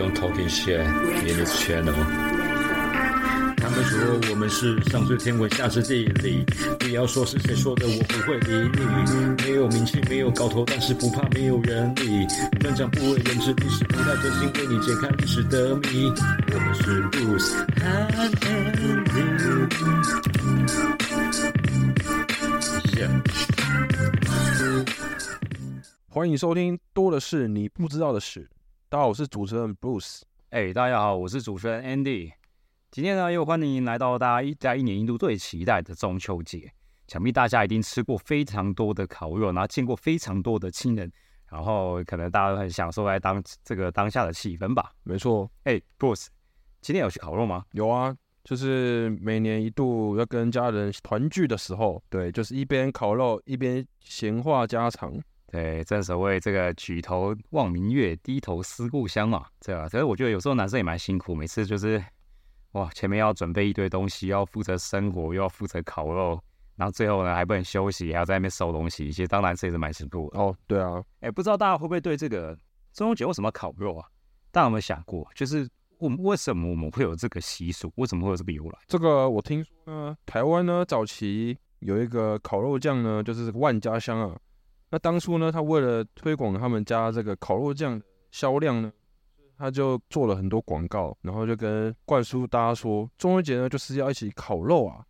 don't talking shit in this channel。他们说我们是上知天文下知地理，不要说是谁说的，我不会理你。没有名气，没有搞头，但是不怕没有人理。专讲不为人知，历史不太真心为你解开历史的谜。我们是 Bruce and Andy。欢迎收听，多的是你不知道的事。大家好，我是主持人 Bruce。哎，大家好，我是主持人 Andy。今天呢，又欢迎来到大家一在一年一度最期待的中秋节。想必大家一定吃过非常多的烤肉，然后见过非常多的亲人，然后可能大家都很享受在当这个当下的气氛吧。没错，哎，Bruce，今天有去烤肉吗？有啊，就是每年一度要跟家人团聚的时候，对，就是一边烤肉一边闲话家常。对，正所谓这个举头望明月，低头思故乡嘛，对吧？所以我觉得有时候男生也蛮辛苦，每次就是哇，前面要准备一堆东西，要负责生活，又要负责烤肉，然后最后呢还不能休息，还要在那边收东西，其实当男生也是蛮辛苦的。哦，对啊，哎，不知道大家会不会对这个中秋节为什么要烤肉啊？大家有没有想过，就是我们为什么我们会有这个习俗？为什么会有这个由来？这个我听说呢，台湾呢早期有一个烤肉酱呢，就是这个万家香啊。那当初呢，他为了推广他们家这个烤肉酱销量呢，他就做了很多广告，然后就跟灌输大家说，中秋节呢就是要一起烤肉啊。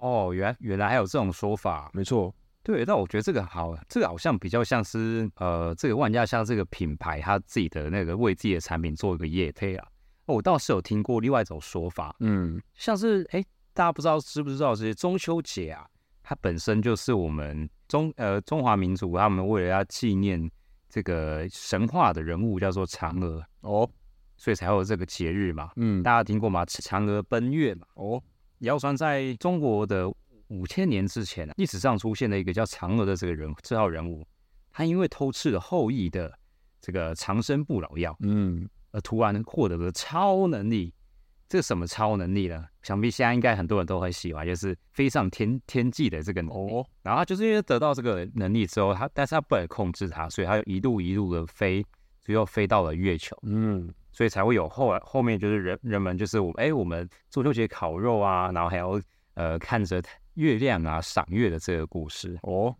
哦，原来原来还有这种说法，没错。对，但我觉得这个好，这个好像比较像是呃，这个万家香这个品牌，他自己的那个为自己的产品做一个业配啊。我倒是有听过另外一种说法，嗯，像是哎，大家不知道知不知道，这些中秋节啊，它本身就是我们中呃中华民族他们为了要纪念这个神话的人物叫做嫦娥哦，所以才有这个节日嘛。嗯，大家听过吗？嫦娥奔月嘛。哦，谣传在中国的五千年之前啊，历史上出现了一个叫嫦娥的这个人这号人物，他因为偷吃了后羿的这个长生不老药，嗯，而突然获得了超能力。这个什么超能力呢？想必现在应该很多人都很喜欢，就是飞上天天际的这个能力。哦，然后他就是因为得到这个能力之后，他但是他不能控制它，所以他就一路一路的飞，最后飞到了月球。嗯，所以才会有后来后面就是人人们就是我哎我们中秋节烤肉啊，然后还要呃看着月亮啊赏月的这个故事。哦，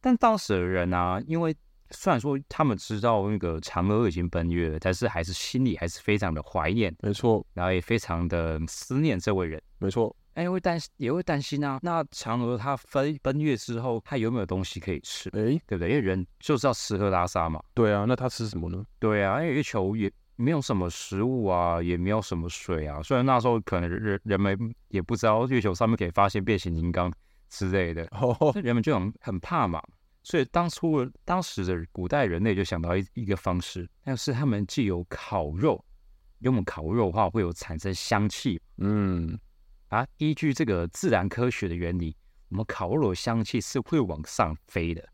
但当时的人啊，因为虽然说他们知道那个嫦娥已经奔月了，但是还是心里还是非常的怀念，没错，然后也非常的思念这位人。没错。哎，会担心也会担心啊。那嫦娥她飞奔月之后，她有没有东西可以吃？哎，对不对？因为人就是要吃喝拉撒嘛。对啊，那她吃什么呢？对啊，因为月球也没有什么食物啊，也没有什么水啊。虽然那时候可能人人们也不知道月球上面可以发现变形金刚之类的，哦，那人们就很很怕嘛。所以当初当时的古代人类就想到一一个方式，那是他们既有烤肉，因为我们烤肉的话会有产生香气，嗯，啊，依据这个自然科学的原理，我们烤肉的香气是会往上飞的。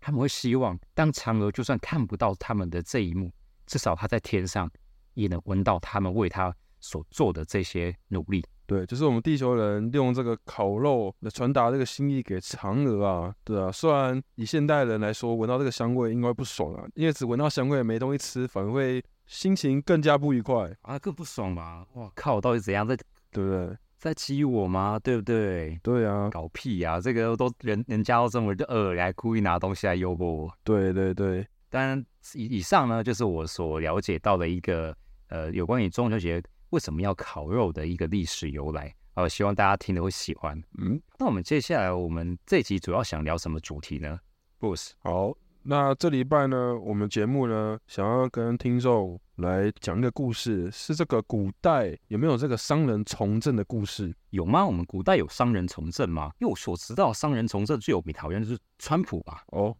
他们会希望，当嫦娥就算看不到他们的这一幕，至少她在天上也能闻到他们为她所做的这些努力。对，就是我们地球人用这个烤肉来传达这个心意给嫦娥啊，对啊。虽然以现代人来说，闻到这个香味应该不爽啊，因为只闻到香味没东西吃，反而会心情更加不愉快，啊，更不爽吧？哇靠，到底怎样在对不对？在激我吗？对不对？对啊，搞屁呀、这个都人人家都这么饿，还故意拿东西来诱惑我。对对对，当然，以以上呢，就是我所了解到的一个呃，有关于中秋节为什么要烤肉的一个历史由来。呃，希望大家听了会喜欢。嗯，那我们接下来，我们这集主要想聊什么主题呢？Boss，好，那这礼拜呢，我们节目呢，想要跟听众来讲一个故事，是这个古代有没有这个商人从政的故事？有吗？我们古代有商人从政吗？因为我所知道，商人从政最有名好像就是川普吧。哦，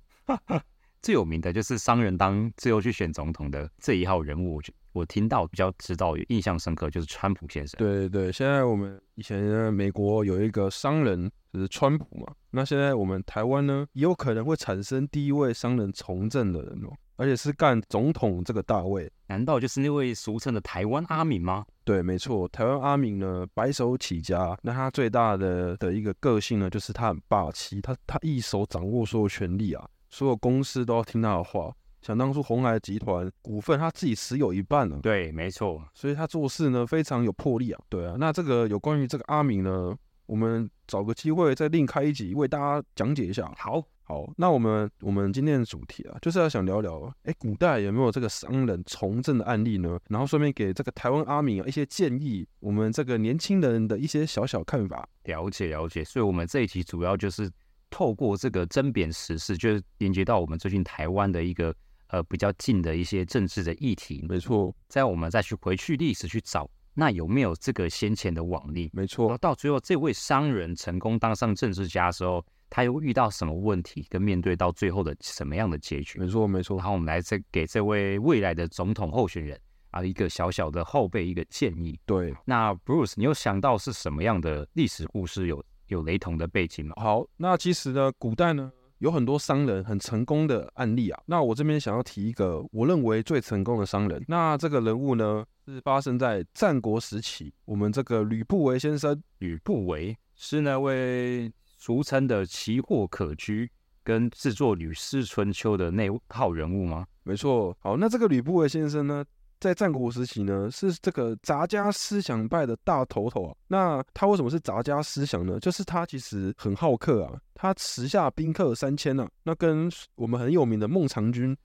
最有名的就是商人当最后去选总统的这一号人物，我觉我听到比较知道、有印象深刻就是川普先生。对对对，现在我们以前呢，美国有一个商人就是川普嘛，那现在我们台湾呢，也有可能会产生第一位商人从政的人哦，而且是干总统这个大位。难道就是那位俗称的台湾阿敏吗？对，没错，台湾阿敏呢，白手起家，那他最大的的一个个性呢，就是他很霸气，他他一手掌握所有权力啊，所有公司都要听他的话。想当初红海集团股份他自己持有一半了，对，没错，所以他做事呢非常有魄力啊。对啊，那这个有关于这个阿明呢，我们找个机会再另开一集为大家讲解一下。好，好，那我们我们今天的主题啊，就是要想聊聊，哎，古代有没有这个商人从政的案例呢？然后顺便给这个台湾阿明啊一些建议，我们这个年轻人的一些小小看法。了解了解。所以，我们这一集主要就是透过这个针砭时事，就是连接到我们最近台湾的一个呃比较近的一些政治的议题，没错，在我们再去回去历史去找，那有没有这个先前的往例？没错，到最后，这位商人成功当上政治家的时候，他又遇到什么问题，跟面对到最后的什么样的结局？没错，没错然。后我们来这给这位未来的总统候选人啊一个小小的后辈一个建议。对，那 Bruce，你有想到是什么样的历史故事有有雷同的背景吗？好，那其实呢，古代呢有很多商人很成功的案例啊。那我这边想要提一个我认为最成功的商人，那这个人物呢是发生在战国时期，我们这个吕不韦先生。吕不韦是那位俗称的奇货可居跟制作《吕氏春秋》的那号人物吗？没错，好，那这个吕不韦先生呢，在战国时期呢，是这个杂家思想派的大头头啊。那他为什么是杂家思想呢？就是他其实很好客啊，他持下宾客三千啊，那跟我们很有名的孟尝君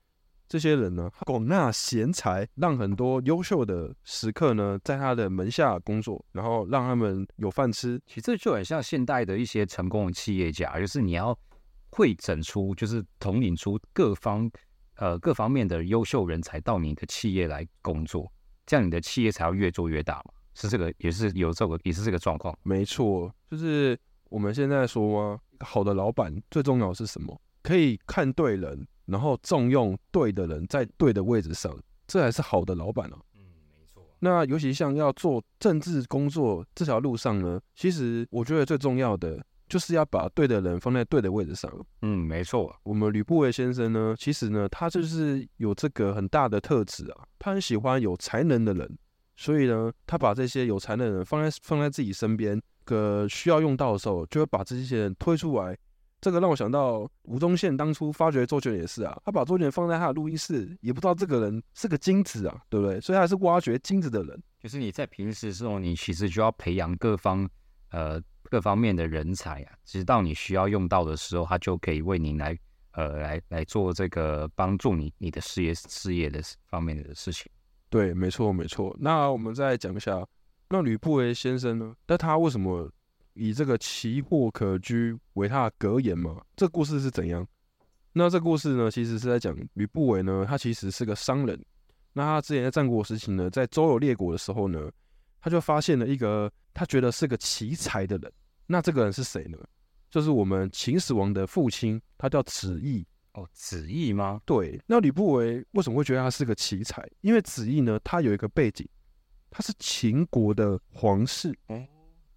这些人呢，广纳贤才，让很多优秀的食客呢，在他的门下工作，然后让他们有饭吃。其实就很像现代的一些成功的企业家，就是你要会整出，就是统领出各方呃各方面的优秀人才到你的企业来工作，这样你的企业才要越做越大嘛。是这个，也是有这个，也是这个状况。没错，就是我们现在说吗？好的老板最重要的是什么？可以看对人，然后重用对的人，在对的位置上，这才是好的老板啊。嗯，没错。那尤其像要做政治工作这条路上呢，其实我觉得最重要的就是要把对的人放在对的位置上。嗯，没错。我们吕不韦先生呢，其实呢，他就是有这个很大的特质啊，他很喜欢有才能的人，所以呢，他把这些有才能的人放在放在自己身边，个需要用到的时候，就会把这些人推出来。这个让我想到吴宗宪当初发掘周杰伦也是啊，他把周杰伦放在他的录音室，也不知道这个人是个精子啊，对不对？所以他是挖掘精子的人。就是你在平时时候，你其实就要培养各方呃各方面的人才啊，直到你需要用到的时候，他就可以为你来呃来来做这个帮助你你的事业事业的方面的事情。对，没错，没错。那我们再讲一下，那吕不韦先生呢？那他为什么以这个奇货可居为他的格言嘛？这故事是怎样？那这故事呢，其实是在讲吕不韦呢，他其实是个商人。那他之前在战国时期呢，在周游列国的时候呢，他就发现了一个他觉得是个奇才的人。那这个人是谁呢？就是我们秦始皇的父亲，他叫子义。哦，子义吗？对，那吕不韦为什么会觉得他是个奇才？因为子义呢，他有一个背景，他是秦国的皇室，哦，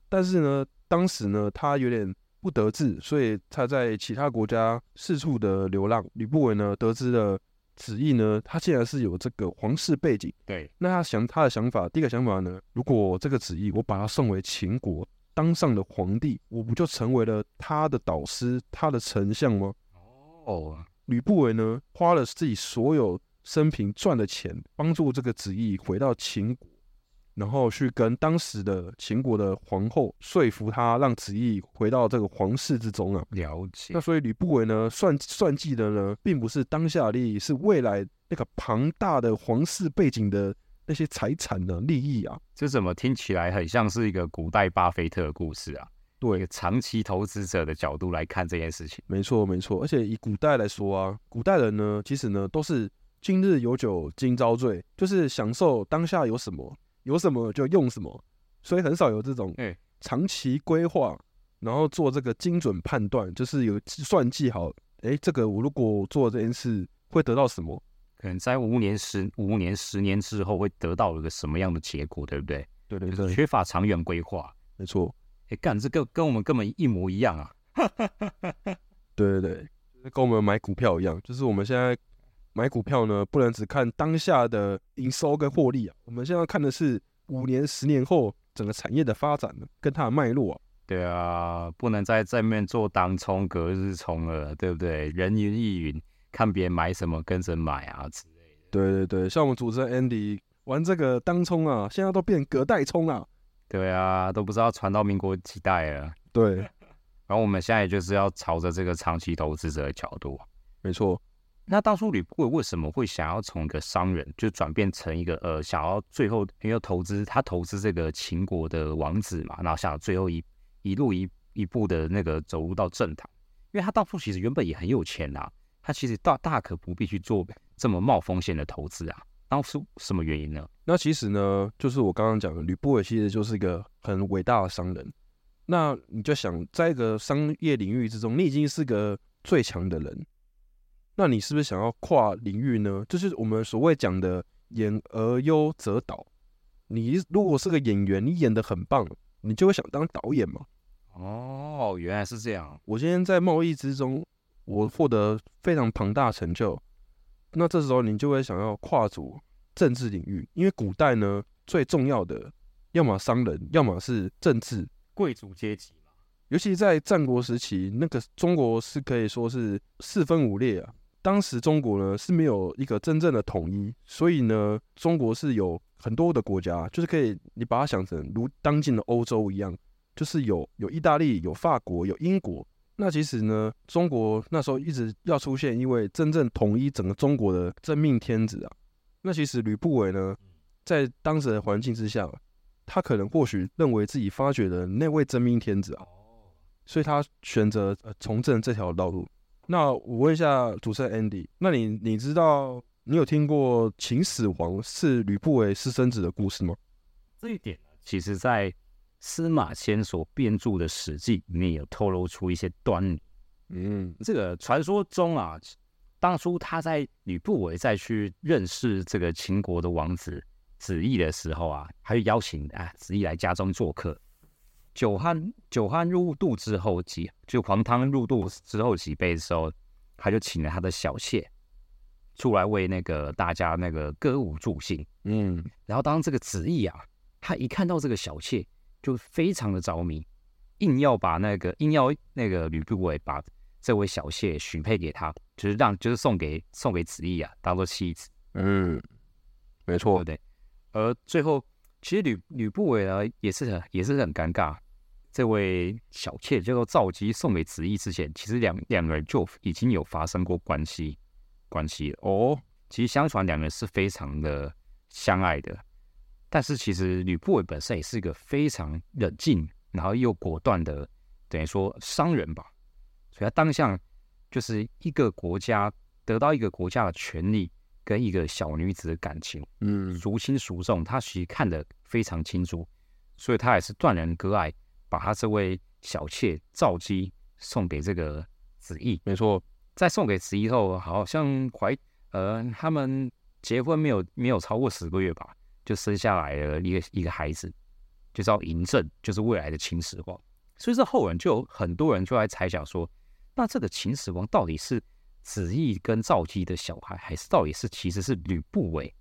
但是呢，当时呢，他有点不得志，所以他在其他国家四处的流浪。吕不韦呢，得知了子义呢，他既然是有这个皇室背景，对，那他想他的想法，第一个想法呢，如果这个子义我把他送回秦国，当上了皇帝，我不就成为了他的导师，他的丞相吗？哦，吕不韦呢，花了自己所有生平赚的钱，帮助这个子义回到秦国，然后去跟当时的秦国的皇后说服他，让子义回到这个皇室之中啊。了解那。所以吕不韦呢，算算计的呢，并不是当下的利益，是未来那个庞大的皇室背景的那些财产的利益啊。这怎么听起来很像是一个古代巴菲特的故事啊？一对，长期投资者的角度来看这件事情。没错没错。而且以古代来说啊，古代人呢，其实呢都是今日有酒今朝醉，就是享受当下有什么，有什么就用什么，所以很少有这种哎长期规划，然后做这个精准判断，就是有算计好，诶，这个我如果做这件事会得到什么。可能在五年、十五年、十年之后会得到一个什么样的结果，对不对？对对对缺乏长远规划。没错，哎，干这个跟我们根本一模一样啊！对 对对，跟我们买股票一样，就是我们现在买股票呢，不能只看当下的营收跟获利啊，我们现在看的是五年、十年后整个产业的发展呢，跟它的脉络啊。对啊，不能在正面做当冲、隔日冲了，对不对？人云亦云，看别人买什么跟着买啊之类的。对对对，像我们主持人 Andy 玩这个当冲啊，现在都变隔代冲啊。对啊，都不知道传到民国几代了。对，然后我们现在就是要朝着这个长期投资者的角度。没错。那当初吕不韦为什么会想要从一个商人，就转变成一个呃，想要最后因为投资他投资这个秦国的王子嘛，然后想最后一一路一一步的那个走入到政坛，因为他当初其实原本也很有钱呐，他其实大大可不必去做这么冒风险的投资啊。当初什么原因呢？那其实呢，就是我刚刚讲的，吕不韦其实就是一个很伟大的商人。那你就想，在一个商业领域之中，你已经是个最强的人。那你是不是想要跨领域呢？就是我们所谓讲的“演而优则导”。你如果是个演员，你演的很棒，你就会想当导演嘛？哦，原来是这样。我今天在贸易之中，我获得非常庞大成就，那这时候你就会想要跨足政治领域，因为古代呢最重要的，要么商人，要么是政治贵族阶级嘛。尤其在战国时期，那个中国是可以说是四分五裂啊。当时中国呢是没有一个真正的统一，所以呢，中国是有很多的国家，就是可以你把它想成如当今的欧洲一样，就是有有意大利、有法国、有英国。那其实呢，中国那时候一直要出现一位真正统一整个中国的真命天子啊。那其实吕不韦呢，在当时的环境之下，他可能或许认为自己发掘的那位真命天子啊，所以他选择呃从政这条道路。那我问一下主持人 Andy，那你你知道你有听过秦始皇是吕不韦私生子的故事吗？这一点呢，其实在司马迁所编著的《史记》里面有透露出一些端倪。嗯，这个传说中啊，当初他在吕不韦再去认识这个秦国的王子子义的时候啊，他就邀请啊子义来家中做客。酒酣酒酣入肚之后几就黄汤入肚之后几杯的时候，他就请了他的小妾出来为那个大家那个歌舞助兴。嗯，然后当这个子义啊，他一看到这个小妾，就非常的着迷，硬要把那个硬要那个吕不韦把这位小妾许配给他，就是让就是送给送给子义啊，当做妻子。嗯，没错，对。而最后，其实吕吕不韦呢，也是很也是很尴尬。这位小妾叫做赵姬，送给子义之前，其实两两个人就已经有发生过关系关系了哦。其实相传两人是非常的相爱的，但是其实吕不韦本身也是一个非常冷静，然后又果断的，等于说商人吧。所以他当下就是一个国家得到一个国家的权利跟一个小女子的感情，嗯，孰轻孰重，他其实看得非常清楚，所以他也是断然割爱。把他这位小妾赵姬送给这个子义，没错。在送给子义后，好像怀呃，他们结婚没有没有超过十个月吧，就生下来了一个一个孩子，就叫嬴政，就是未来的秦始皇。所以这后人就有很多人就来猜想说，那这个秦始皇到底是子义跟赵姬的小孩，还是到底是其实是吕不韦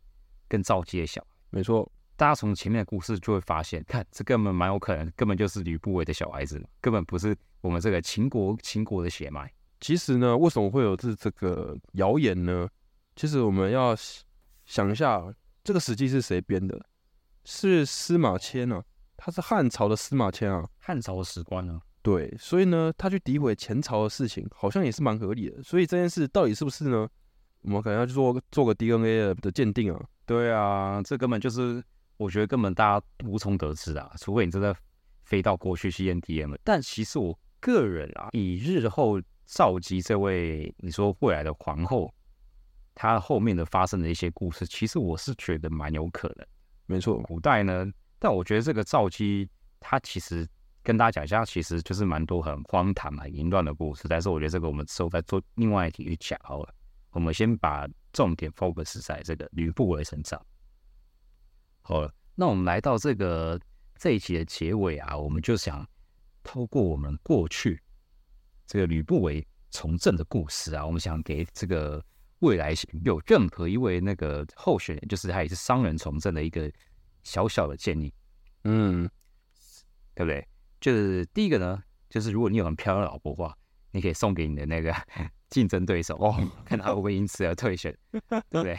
跟赵姬的小孩？没错。大家从前面的故事就会发现，看这根本蛮有可能，根本就是吕不韦的小孩子，根本不是我们这个秦国秦国的血脉。其实呢，为什么会有这这个谣言呢？其实我们要想一下，这个史记是谁编的？是司马迁啊，他是汉朝的司马迁啊，汉朝的史官啊。对，所以呢，他去诋毁前朝的事情，好像也是蛮合理的。所以这件事到底是不是呢？我们可能要去做做个 DNA 的鉴定啊。对啊，这根本就是。我觉得根本大家无从得知啊，除非你真的飞到过去去验 DM。但其实我个人啊，以日后召集这位你说未来的皇后，她后面的发生的一些故事，其实我是觉得蛮有可能。没错，古代呢，但我觉得这个赵姬，她其实跟大家讲一下，其实就是蛮多很荒唐、很淫乱的故事。但是我觉得这个我们之后再做另外一题去讲好了。我们先把重点 focus 在这个吕不韦身上。好了，那我们来到这个这一集的结尾啊，我们就想透过我们过去这个吕不韦从政的故事啊，我们想给这个未来有任何一位那个候选人，就是他也是商人从政的一个小小的建议，嗯，对不对？就是第一个呢，就是如果你有很漂亮的老婆的话，你可以送给你的那个 竞争对手哦，看他会不会因此而退选，对不对？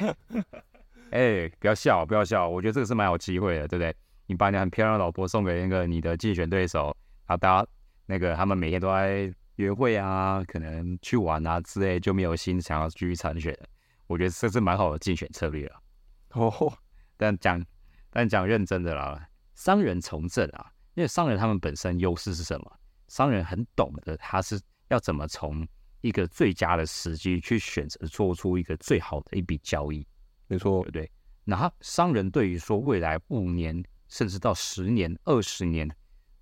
哎，不要笑，不要笑，我觉得这个是蛮有机会的，对不对？你把你很漂亮的老婆送给那个你的竞选对手，啊，大家那个他们每天都在约会啊，可能去玩啊之类，就没有心想要继续参选了。我觉得这是蛮好的竞选策略啊。哦，但讲但讲认真的啦，商人从政啊，因为商人他们本身优势是什么？商人很懂得他是要怎么从一个最佳的时机去选择做出一个最好的一笔交易，没错对不，对？那商人对于说未来五年甚至到十年、二十年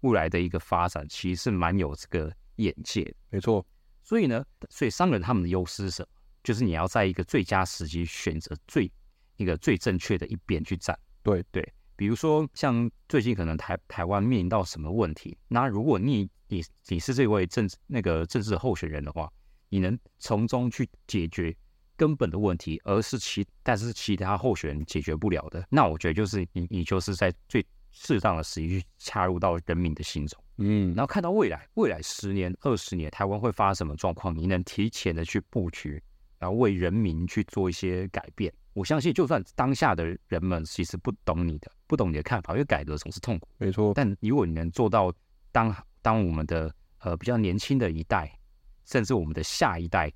未来的一个发展，其实是蛮有这个眼界的。没错，所以呢，所以商人他们的优势是什么？就是你要在一个最佳时机选择最一个最正确的一边去站。对对，比如说像最近可能台台湾面临到什么问题，那如果你你你是这位政治那个政治候选人的话，你能从中去解决根本的问题，而是其但是其他候选人解决不了的，那我觉得就是你你就是在最适当的时机去插入到人民的心中。嗯，然后看到未来，未来十年、二十年台湾会发生什么状况，你能提前的去布局，然后为人民去做一些改变。我相信，就算当下的人们其实不懂你的，不懂你的看法，因为改革总是痛苦。没错，但如果你能做到当当我们的呃比较年轻的一代，甚至我们的下一代，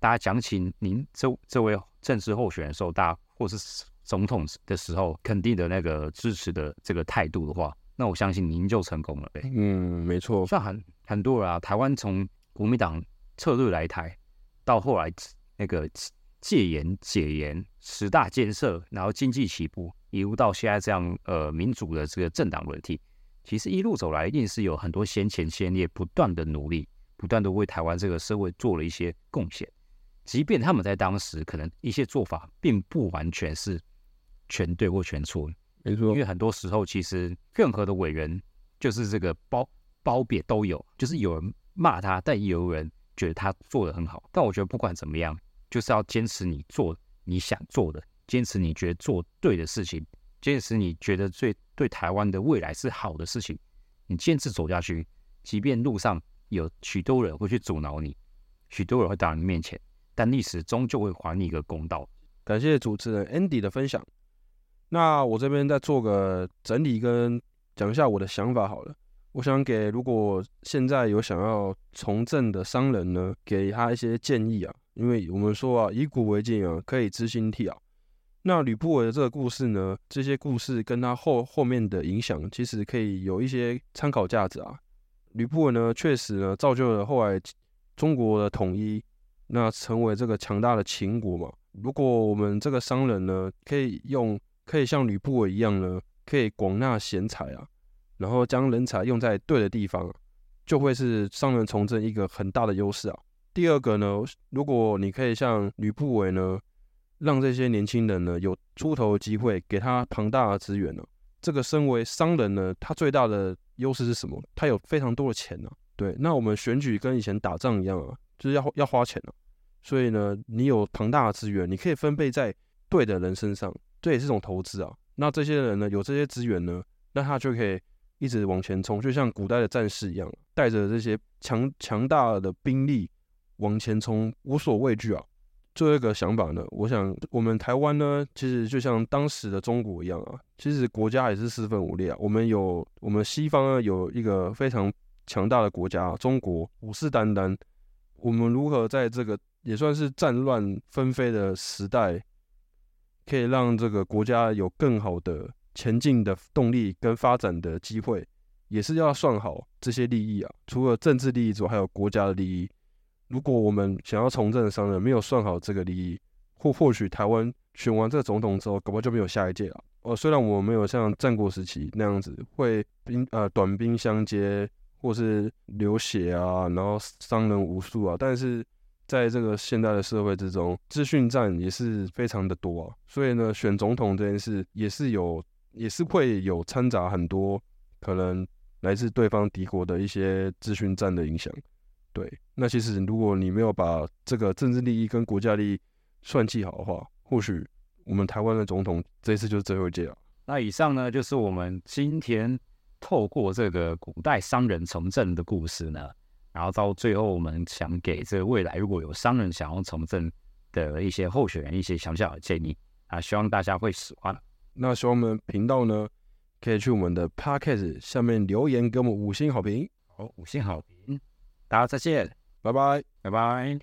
大家讲起您这这位政治候选人的时候，大家或是总统的时候，肯定的那个支持的这个态度的话，那我相信您就成功了呗。嗯，没错，像很很多人啊，台湾从国民党撤退来台，到后来那个戒严、解严、十大建设，然后经济起步，一路到现在这样呃民主的这个政党轮替，其实一路走来一定是有很多先前先烈不断的努力，不断的为台湾这个社会做了一些贡献，即便他们在当时可能一些做法并不完全是全对或全错，没错因为，很多时候其实任何的伟人就是这个褒褒贬都有，就是有人骂他，但也有人觉得他做的很好。但我觉得不管怎么样，就是要坚持你做你想做的，坚持你觉得做对的事情，坚持你觉得最对台湾的未来是好的事情，你坚持走下去，即便路上有许多人会去阻挠你，许多人会挡你面前，但历史终究会还你一个公道。感谢主持人 Andy 的分享。那我这边再做个整理跟讲一下我的想法好了。我想给如果现在有想要从政的商人呢，给他一些建议啊，因为我们说啊，以古为镜啊，可以知兴替啊。那吕不韦的这个故事呢，这些故事跟他后后面的影响，其实可以有一些参考价值啊。吕不韦呢，确实呢，造就了后来中国的统一，那成为这个强大的秦国嘛。如果我们这个商人呢，可以用可以像吕不韦一样呢，可以广纳贤才啊，然后将人才用在对的地方啊，就会是商人从政一个很大的优势啊。第二个呢，如果你可以像吕不韦呢，让这些年轻人呢有出头的机会，给他庞大的资源呢、这个身为商人呢，他最大的优势是什么？他有非常多的钱啊。对，那我们选举跟以前打仗一样啊，就是要要花钱啊。所以呢，你有庞大的资源，你可以分配在对的人身上，这也是种投资啊。那这些人呢，有这些资源呢，那他就可以一直往前冲，就像古代的战士一样，带着这些强强大的兵力往前冲，无所畏惧啊。最后一个想法呢，我想我们台湾呢，其实就像当时的中国一样啊，其实国家也是四分五裂啊。我们有我们西方呢有一个非常强大的国家，中国虎视眈眈。我们如何在这个也算是战乱纷飞的时代，可以让这个国家有更好的前进的动力跟发展的机会，也是要算好这些利益啊。除了政治利益之外，还有国家的利益。如果我们想要从政的商人没有算好这个利益，或或许台湾选完这个总统之后，搞不好就没有下一届了。哦，虽然我没有像战国时期那样子会兵呃短兵相接，或是流血啊，然后伤人无数啊，但是在这个现代的社会之中，资讯战也是非常的多啊。所以呢，选总统这件事也是有，也是会有掺杂很多可能来自对方敌国的一些资讯战的影响。对，那其实如果你没有把这个政治利益跟国家利益算计好的话，或许我们台湾的总统这一次就是最后一届了。那以上呢，就是我们今天透过这个古代商人从政的故事呢，然后到最后，我们想给这个未来如果有商人想要从政的一些候选人一些小小的建议啊，希望大家会喜欢。那希望我们频道呢，可以去我们的 podcast 下面留言给我们五星好评。好，五星好评，大家再见，拜拜。拜拜。